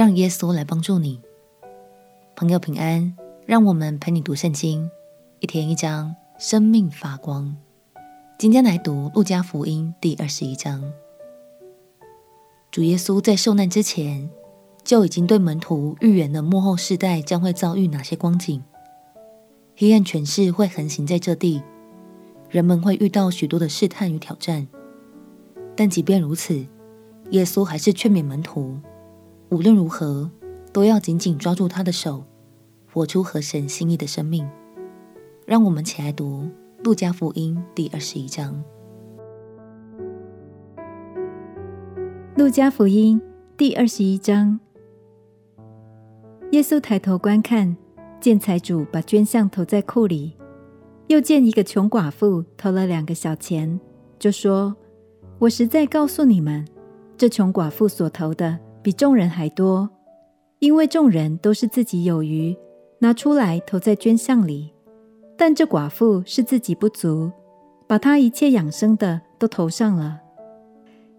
让耶稣来帮助你，朋友平安。让我们陪你读圣经，一天一章，生命发光。今天来读路加福音第二十一章。主耶稣在受难之前，就已经对门徒预言了幕后世代将会遭遇哪些光景。黑暗权势会横行在这地，人们会遇到许多的试探与挑战。但即便如此，耶稣还是劝勉门徒。无论如何，都要紧紧抓住他的手，活出合神心意的生命。让我们起来读《路加福音》第二十一章。《路加福音》第二十一章，耶稣抬头观看，见财主把捐项投在库里，又见一个穷寡妇投了两个小钱，就说：“我实在告诉你们，这穷寡妇所投的。”比众人还多，因为众人都是自己有余，拿出来投在捐项里，但这寡妇是自己不足，把她一切养生的都投上了。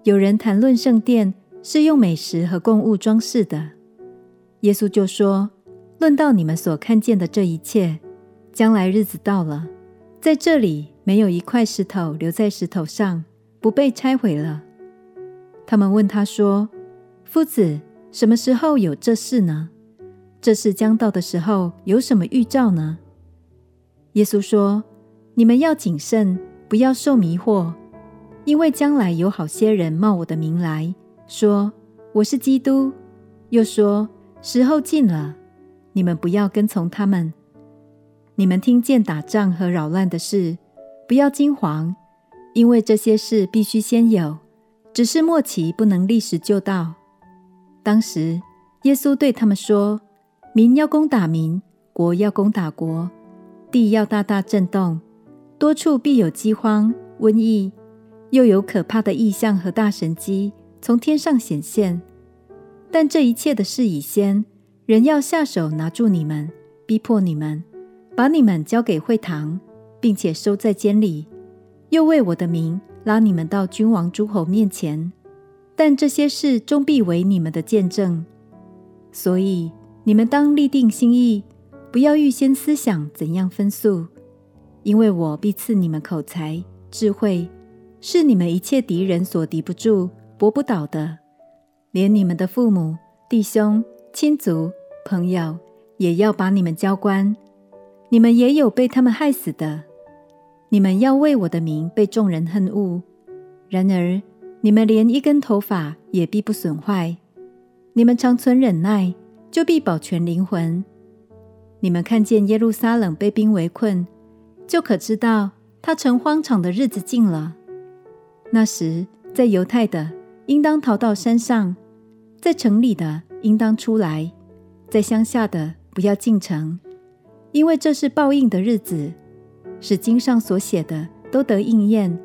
有人谈论圣殿是用美食和供物装饰的，耶稣就说：论到你们所看见的这一切，将来日子到了，在这里没有一块石头留在石头上，不被拆毁了。他们问他说。夫子，什么时候有这事呢？这事将到的时候有什么预兆呢？耶稣说：“你们要谨慎，不要受迷惑，因为将来有好些人冒我的名来说我是基督，又说时候近了，你们不要跟从他们。你们听见打仗和扰乱的事，不要惊惶，因为这些事必须先有，只是末期不能立时就到。”当时，耶稣对他们说：“民要攻打民，国要攻打国，地要大大震动，多处必有饥荒、瘟疫，又有可怕的异象和大神迹从天上显现。但这一切的事已先，人要下手拿住你们，逼迫你们，把你们交给会堂，并且收在监里，又为我的名拉你们到君王、诸侯面前。”但这些事终必为你们的见证，所以你们当立定心意，不要预先思想怎样分诉，因为我必赐你们口才、智慧，是你们一切敌人所敌不住、驳不倒的。连你们的父母、弟兄、亲族、朋友，也要把你们交官。你们也有被他们害死的。你们要为我的名被众人恨恶，然而。你们连一根头发也必不损坏，你们常存忍耐，就必保全灵魂。你们看见耶路撒冷被兵围困，就可知道他成荒场的日子近了。那时，在犹太的应当逃到山上，在城里的应当出来，在乡下的不要进城，因为这是报应的日子，使经上所写的都得应验。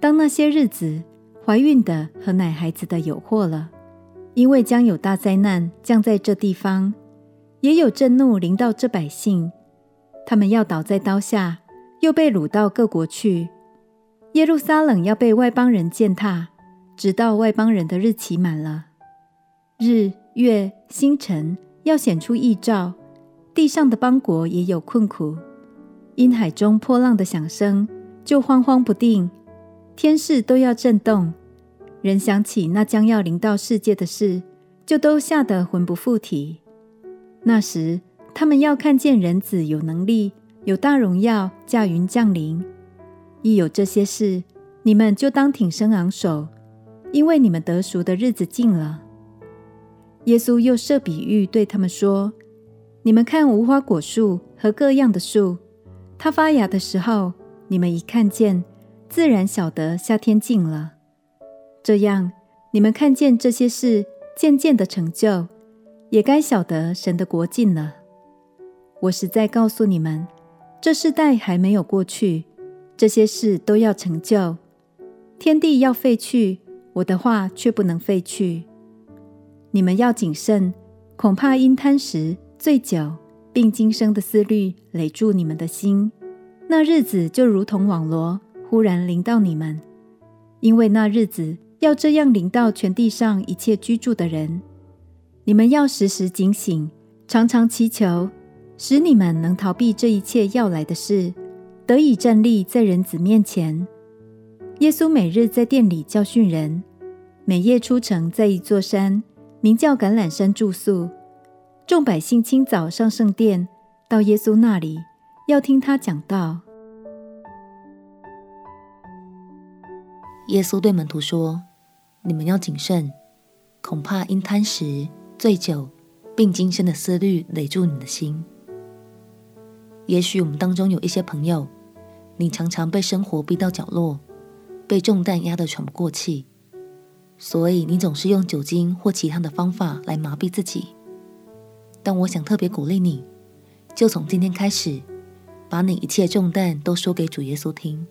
当那些日子，怀孕的和奶孩子的有祸了，因为将有大灾难降在这地方，也有震怒临到这百姓，他们要倒在刀下，又被掳到各国去。耶路撒冷要被外邦人践踏，直到外邦人的日期满了。日月星辰要显出异兆，地上的邦国也有困苦，因海中波浪的响声就慌慌不定。天势都要震动，人想起那将要临到世界的事，就都吓得魂不附体。那时，他们要看见人子有能力、有大荣耀驾云降临。一有这些事，你们就当挺身昂首，因为你们得赎的日子近了。耶稣又设比喻对他们说：“你们看无花果树和各样的树，它发芽的时候，你们一看见。”自然晓得夏天近了。这样，你们看见这些事渐渐的成就，也该晓得神的国近了。我实在告诉你们，这世代还没有过去，这些事都要成就。天地要废去，我的话却不能废去。你们要谨慎，恐怕因贪食、醉酒，并今生的思虑累住你们的心。那日子就如同网罗，忽然临到你们。因为那日子要这样临到全地上一切居住的人。你们要时时警醒，常常祈求，使你们能逃避这一切要来的事，得以站立在人子面前。耶稣每日在殿里教训人，每夜出城，在一座山，名叫橄榄山住宿。众百姓清早上圣殿，到耶稣那里，要听他讲道。耶稣对门徒说：“你们要谨慎，恐怕因贪食、醉酒，并今生的思虑累住你的心。也许我们当中有一些朋友，你常常被生活逼到角落，被重担压得喘不过气，所以你总是用酒精或其他的方法来麻痹自己。但我想特别鼓励你，就从今天开始，把你一切重担都说给主耶稣听。”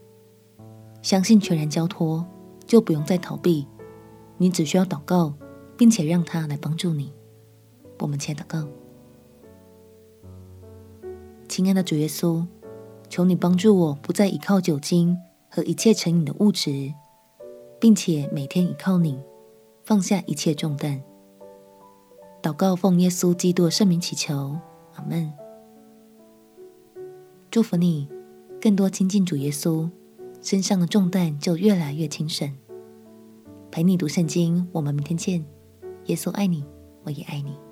相信全然交托，就不用再逃避。你只需要祷告，并且让他来帮助你。我们前祷告，亲爱的主耶稣，求你帮助我，不再依靠酒精和一切成瘾的物质，并且每天依靠你，放下一切重担。祷告奉耶稣基督的圣名祈求，阿门。祝福你，更多亲近主耶稣。身上的重担就越来越轻省。陪你读圣经，我们明天见。耶稣爱你，我也爱你。